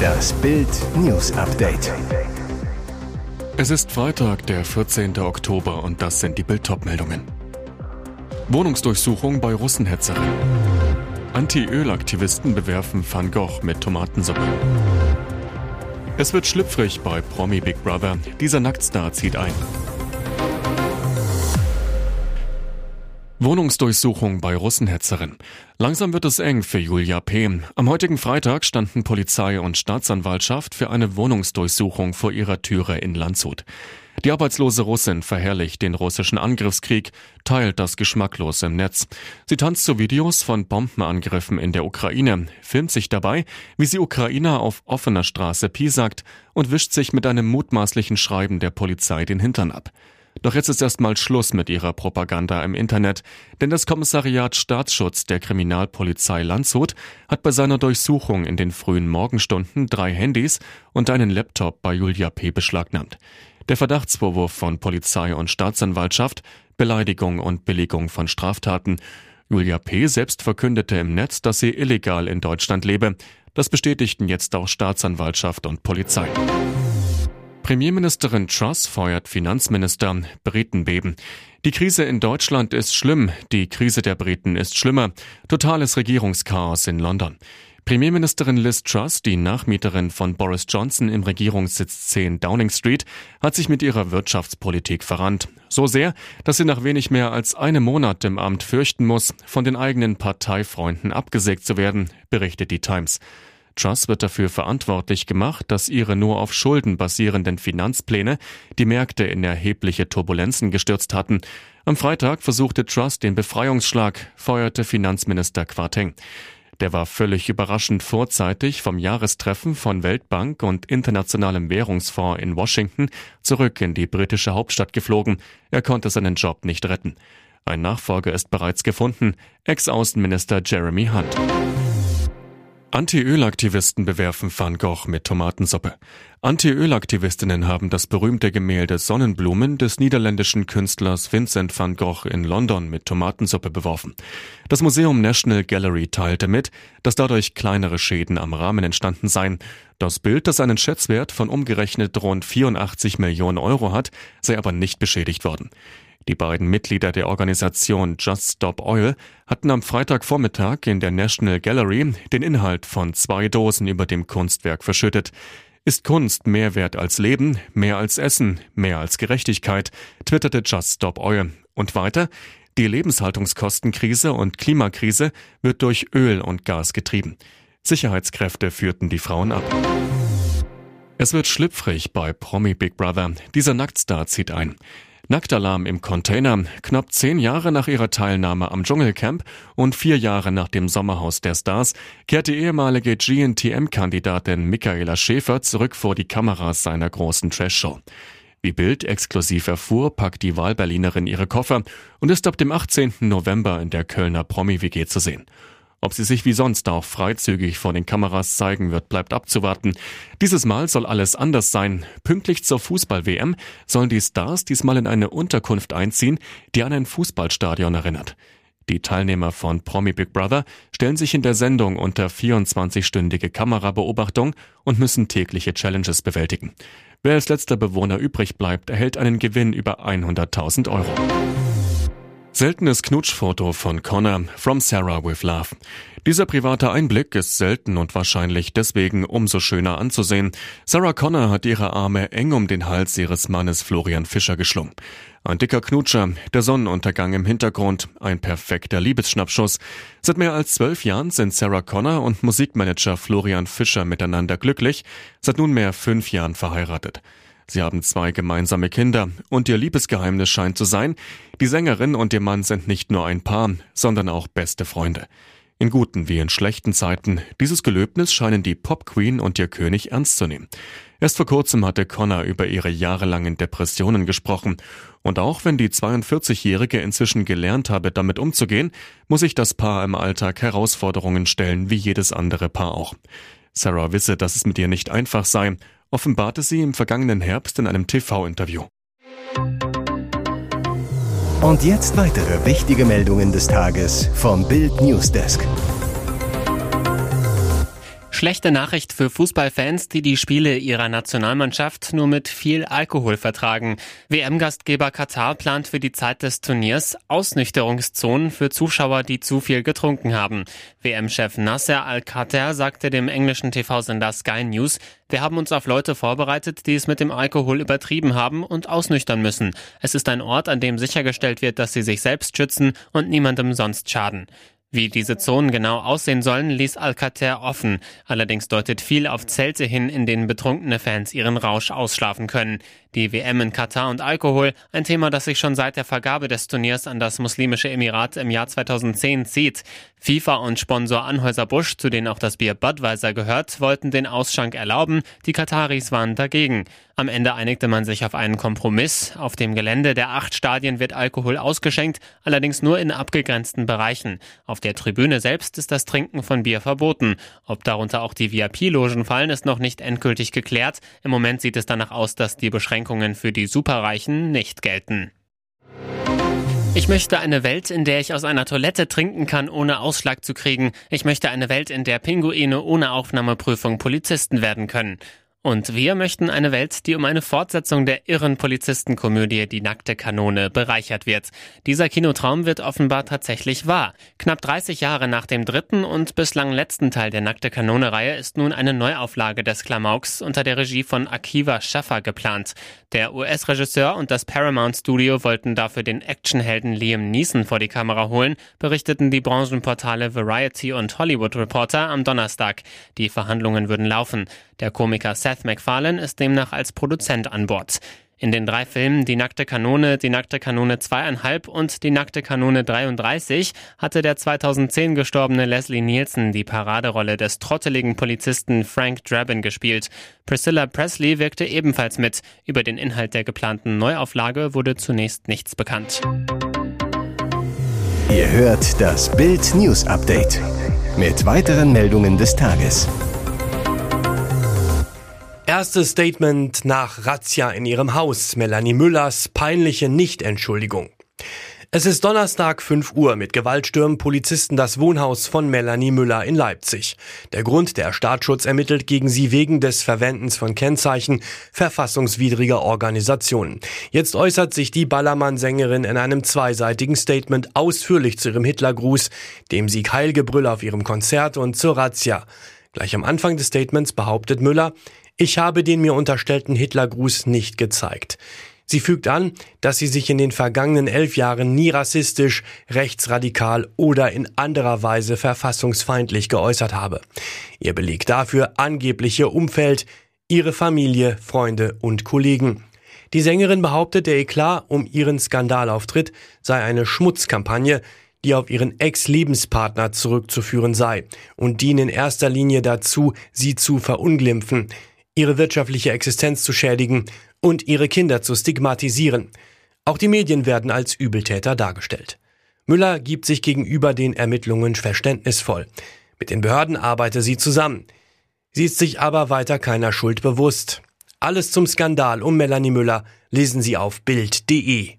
Das Bild News Update. Es ist Freitag, der 14. Oktober und das sind die Bild meldungen Wohnungsdurchsuchung bei Russenhetzerin. Anti-Öl-Aktivisten bewerfen Van Gogh mit Tomatensuppe. Es wird schlüpfrig bei Promi Big Brother. Dieser Nacktstar zieht ein. Wohnungsdurchsuchung bei Russenhetzerin. Langsam wird es eng für Julia P. Am heutigen Freitag standen Polizei und Staatsanwaltschaft für eine Wohnungsdurchsuchung vor ihrer Türe in Landshut. Die arbeitslose Russin verherrlicht den russischen Angriffskrieg, teilt das geschmacklos im Netz. Sie tanzt zu Videos von Bombenangriffen in der Ukraine, filmt sich dabei, wie sie Ukrainer auf offener Straße piesackt und wischt sich mit einem mutmaßlichen Schreiben der Polizei den Hintern ab. Doch jetzt ist erstmal Schluss mit ihrer Propaganda im Internet, denn das Kommissariat Staatsschutz der Kriminalpolizei Landshut hat bei seiner Durchsuchung in den frühen Morgenstunden drei Handys und einen Laptop bei Julia P. beschlagnahmt. Der Verdachtsvorwurf von Polizei und Staatsanwaltschaft, Beleidigung und Billigung von Straftaten. Julia P. selbst verkündete im Netz, dass sie illegal in Deutschland lebe. Das bestätigten jetzt auch Staatsanwaltschaft und Polizei. Premierministerin Truss feuert Finanzminister, Briten beben. Die Krise in Deutschland ist schlimm, die Krise der Briten ist schlimmer. Totales Regierungschaos in London. Premierministerin Liz Truss, die Nachmieterin von Boris Johnson im Regierungssitz 10 Downing Street, hat sich mit ihrer Wirtschaftspolitik verrannt. So sehr, dass sie nach wenig mehr als einem Monat im Amt fürchten muss, von den eigenen Parteifreunden abgesägt zu werden, berichtet die Times. Truss wird dafür verantwortlich gemacht, dass ihre nur auf Schulden basierenden Finanzpläne die Märkte in erhebliche Turbulenzen gestürzt hatten. Am Freitag versuchte Truss den Befreiungsschlag, feuerte Finanzminister Quarteng. Der war völlig überraschend vorzeitig vom Jahrestreffen von Weltbank und Internationalem Währungsfonds in Washington zurück in die britische Hauptstadt geflogen. Er konnte seinen Job nicht retten. Ein Nachfolger ist bereits gefunden, Ex-Außenminister Jeremy Hunt. Anti-Öl-Aktivisten bewerfen Van Gogh mit Tomatensuppe. Anti-Öl-Aktivistinnen haben das berühmte Gemälde Sonnenblumen des niederländischen Künstlers Vincent van Gogh in London mit Tomatensuppe beworfen. Das Museum National Gallery teilte mit, dass dadurch kleinere Schäden am Rahmen entstanden seien. Das Bild, das einen Schätzwert von umgerechnet rund 84 Millionen Euro hat, sei aber nicht beschädigt worden. Die beiden Mitglieder der Organisation Just Stop Oil hatten am Freitagvormittag in der National Gallery den Inhalt von zwei Dosen über dem Kunstwerk verschüttet. Ist Kunst mehr wert als Leben, mehr als Essen, mehr als Gerechtigkeit, twitterte Just Stop Oil. Und weiter, die Lebenshaltungskostenkrise und Klimakrise wird durch Öl und Gas getrieben. Sicherheitskräfte führten die Frauen ab. Es wird schlüpfrig bei Promi Big Brother. Dieser Nacktstar zieht ein. Nacktalarm im Container. Knapp zehn Jahre nach ihrer Teilnahme am Dschungelcamp und vier Jahre nach dem Sommerhaus der Stars kehrt die ehemalige GNTM-Kandidatin Michaela Schäfer zurück vor die Kameras seiner großen Trash-Show. Wie Bild exklusiv erfuhr, packt die Wahlberlinerin ihre Koffer und ist ab dem 18. November in der Kölner Promi-WG zu sehen. Ob sie sich wie sonst auch freizügig vor den Kameras zeigen wird, bleibt abzuwarten. Dieses Mal soll alles anders sein. Pünktlich zur Fußball-WM sollen die Stars diesmal in eine Unterkunft einziehen, die an ein Fußballstadion erinnert. Die Teilnehmer von Promi Big Brother stellen sich in der Sendung unter 24-stündige Kamerabeobachtung und müssen tägliche Challenges bewältigen. Wer als letzter Bewohner übrig bleibt, erhält einen Gewinn über 100.000 Euro. Seltenes Knutschfoto von Connor from Sarah with Love. Dieser private Einblick ist selten und wahrscheinlich deswegen umso schöner anzusehen. Sarah Connor hat ihre Arme eng um den Hals ihres Mannes Florian Fischer geschlungen. Ein dicker Knutscher, der Sonnenuntergang im Hintergrund, ein perfekter Liebesschnappschuss. Seit mehr als zwölf Jahren sind Sarah Connor und Musikmanager Florian Fischer miteinander glücklich, seit nunmehr fünf Jahren verheiratet. Sie haben zwei gemeinsame Kinder und ihr Liebesgeheimnis scheint zu sein, die Sängerin und ihr Mann sind nicht nur ein Paar, sondern auch beste Freunde. In guten wie in schlechten Zeiten, dieses Gelöbnis scheinen die Pop Queen und ihr König ernst zu nehmen. Erst vor kurzem hatte Connor über ihre jahrelangen Depressionen gesprochen. Und auch wenn die 42-Jährige inzwischen gelernt habe, damit umzugehen, muss sich das Paar im Alltag Herausforderungen stellen, wie jedes andere Paar auch. Sarah wisse, dass es mit ihr nicht einfach sei offenbarte sie im vergangenen Herbst in einem TV-Interview. Und jetzt weitere wichtige Meldungen des Tages vom Bild Newsdesk. Schlechte Nachricht für Fußballfans, die die Spiele ihrer Nationalmannschaft nur mit viel Alkohol vertragen. WM-Gastgeber Katar plant für die Zeit des Turniers Ausnüchterungszonen für Zuschauer, die zu viel getrunken haben. WM-Chef Nasser Al-Khater sagte dem englischen TV-Sender Sky News, wir haben uns auf Leute vorbereitet, die es mit dem Alkohol übertrieben haben und ausnüchtern müssen. Es ist ein Ort, an dem sichergestellt wird, dass sie sich selbst schützen und niemandem sonst schaden. Wie diese Zonen genau aussehen sollen, ließ Alcater offen. Allerdings deutet viel auf Zelte hin, in denen betrunkene Fans ihren Rausch ausschlafen können. Die WM in Katar und Alkohol, ein Thema, das sich schon seit der Vergabe des Turniers an das muslimische Emirat im Jahr 2010 zieht. FIFA und Sponsor Anhäuser-Busch, zu denen auch das Bier Budweiser gehört, wollten den Ausschank erlauben. Die Kataris waren dagegen. Am Ende einigte man sich auf einen Kompromiss. Auf dem Gelände der acht Stadien wird Alkohol ausgeschenkt, allerdings nur in abgegrenzten Bereichen. Auf der Tribüne selbst ist das Trinken von Bier verboten. Ob darunter auch die VIP-Logen fallen, ist noch nicht endgültig geklärt. Im Moment sieht es danach aus, dass die Beschränkungen Einschränkungen für die Superreichen nicht gelten. Ich möchte eine Welt, in der ich aus einer Toilette trinken kann, ohne Ausschlag zu kriegen. Ich möchte eine Welt, in der Pinguine ohne Aufnahmeprüfung Polizisten werden können. Und wir möchten eine Welt, die um eine Fortsetzung der irren Polizistenkomödie Die nackte Kanone bereichert wird. Dieser Kinotraum wird offenbar tatsächlich wahr. Knapp 30 Jahre nach dem dritten und bislang letzten Teil der Nackte Kanone-Reihe ist nun eine Neuauflage des Klamauks unter der Regie von Akiva Schaffer geplant. Der US-Regisseur und das Paramount Studio wollten dafür den Actionhelden Liam Neeson vor die Kamera holen, berichteten die Branchenportale Variety und Hollywood Reporter am Donnerstag. Die Verhandlungen würden laufen. Der Komiker Seth MacFarlane ist demnach als Produzent an Bord. In den drei Filmen Die nackte Kanone, Die nackte Kanone zweieinhalb und Die nackte Kanone 33 hatte der 2010 gestorbene Leslie Nielsen die Paraderolle des trotteligen Polizisten Frank Drabin gespielt. Priscilla Presley wirkte ebenfalls mit. Über den Inhalt der geplanten Neuauflage wurde zunächst nichts bekannt. Ihr hört das Bild News Update mit weiteren Meldungen des Tages. Erstes Statement nach Razzia in ihrem Haus. Melanie Müllers peinliche Nichtentschuldigung. Es ist Donnerstag 5 Uhr. Mit Gewalt stürmen Polizisten das Wohnhaus von Melanie Müller in Leipzig. Der Grund, der Staatsschutz ermittelt gegen sie wegen des Verwendens von Kennzeichen verfassungswidriger Organisationen. Jetzt äußert sich die Ballermann-Sängerin in einem zweiseitigen Statement ausführlich zu ihrem Hitlergruß, dem Sieg Heilgebrüll auf ihrem Konzert und zur Razzia. Gleich am Anfang des Statements behauptet Müller, ich habe den mir unterstellten Hitlergruß nicht gezeigt. Sie fügt an, dass sie sich in den vergangenen elf Jahren nie rassistisch, rechtsradikal oder in anderer Weise verfassungsfeindlich geäußert habe. Ihr Beleg dafür angebliche Umfeld, ihre Familie, Freunde und Kollegen. Die Sängerin behauptet, der Eklat um ihren Skandalauftritt sei eine Schmutzkampagne, die auf ihren Ex-Lebenspartner zurückzuführen sei und diene in erster Linie dazu, sie zu verunglimpfen, ihre wirtschaftliche Existenz zu schädigen und ihre Kinder zu stigmatisieren. Auch die Medien werden als Übeltäter dargestellt. Müller gibt sich gegenüber den Ermittlungen verständnisvoll. Mit den Behörden arbeite sie zusammen. Sie ist sich aber weiter keiner Schuld bewusst. Alles zum Skandal um Melanie Müller lesen Sie auf Bild.de.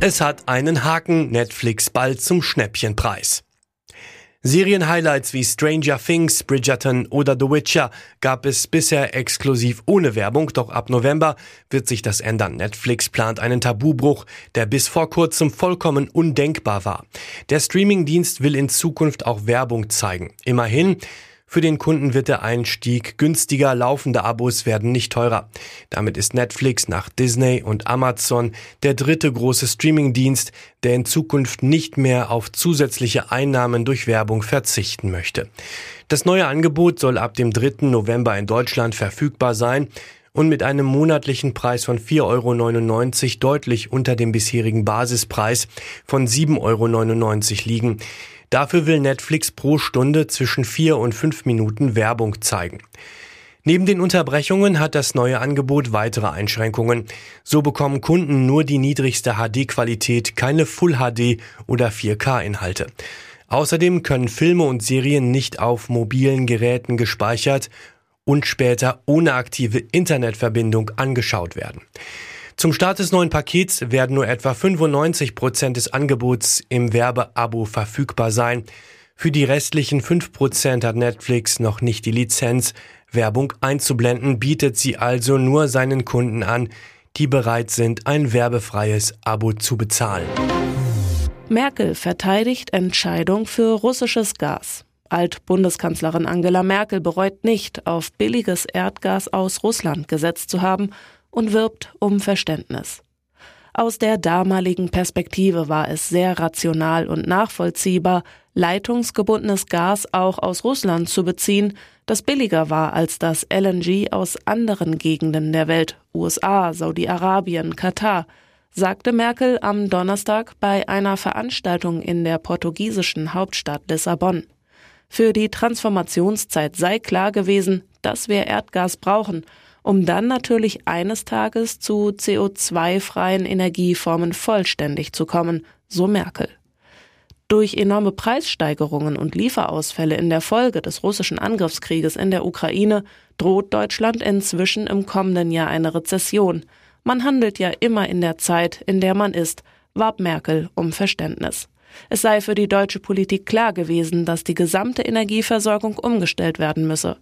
Es hat einen Haken, Netflix bald zum Schnäppchenpreis. Serienhighlights wie Stranger Things, Bridgerton oder The Witcher gab es bisher exklusiv ohne Werbung, doch ab November wird sich das ändern. Netflix plant einen Tabubruch, der bis vor kurzem vollkommen undenkbar war. Der Streamingdienst will in Zukunft auch Werbung zeigen. Immerhin für den Kunden wird der Einstieg günstiger, laufende Abos werden nicht teurer. Damit ist Netflix nach Disney und Amazon der dritte große Streamingdienst, der in Zukunft nicht mehr auf zusätzliche Einnahmen durch Werbung verzichten möchte. Das neue Angebot soll ab dem 3. November in Deutschland verfügbar sein und mit einem monatlichen Preis von 4,99 Euro deutlich unter dem bisherigen Basispreis von 7,99 Euro liegen. Dafür will Netflix pro Stunde zwischen vier und fünf Minuten Werbung zeigen. Neben den Unterbrechungen hat das neue Angebot weitere Einschränkungen. So bekommen Kunden nur die niedrigste HD-Qualität, keine Full HD oder 4K-Inhalte. Außerdem können Filme und Serien nicht auf mobilen Geräten gespeichert und später ohne aktive Internetverbindung angeschaut werden. Zum Start des neuen Pakets werden nur etwa 95 Prozent des Angebots im Werbeabo verfügbar sein. Für die restlichen 5% hat Netflix noch nicht die Lizenz. Werbung einzublenden bietet sie also nur seinen Kunden an, die bereit sind, ein werbefreies Abo zu bezahlen. Merkel verteidigt Entscheidung für russisches Gas. Alt-Bundeskanzlerin Angela Merkel bereut nicht, auf billiges Erdgas aus Russland gesetzt zu haben und wirbt um Verständnis. Aus der damaligen Perspektive war es sehr rational und nachvollziehbar, leitungsgebundenes Gas auch aus Russland zu beziehen, das billiger war als das LNG aus anderen Gegenden der Welt, USA, Saudi-Arabien, Katar, sagte Merkel am Donnerstag bei einer Veranstaltung in der portugiesischen Hauptstadt Lissabon. Für die Transformationszeit sei klar gewesen, dass wir Erdgas brauchen um dann natürlich eines Tages zu CO2-freien Energieformen vollständig zu kommen, so Merkel. Durch enorme Preissteigerungen und Lieferausfälle in der Folge des russischen Angriffskrieges in der Ukraine droht Deutschland inzwischen im kommenden Jahr eine Rezession. Man handelt ja immer in der Zeit, in der man ist, warb Merkel um Verständnis. Es sei für die deutsche Politik klar gewesen, dass die gesamte Energieversorgung umgestellt werden müsse.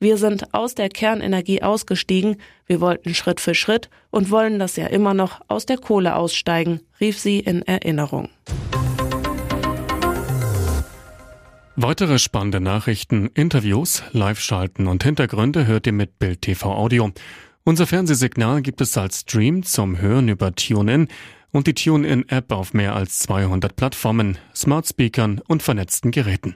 Wir sind aus der Kernenergie ausgestiegen, wir wollten Schritt für Schritt und wollen das ja immer noch aus der Kohle aussteigen, rief sie in Erinnerung. Weitere spannende Nachrichten, Interviews, Live-Schalten und Hintergründe hört ihr mit Bild TV Audio. Unser Fernsehsignal gibt es als Stream zum Hören über TuneIn und die TuneIn-App auf mehr als 200 Plattformen, Smart Speakern und vernetzten Geräten.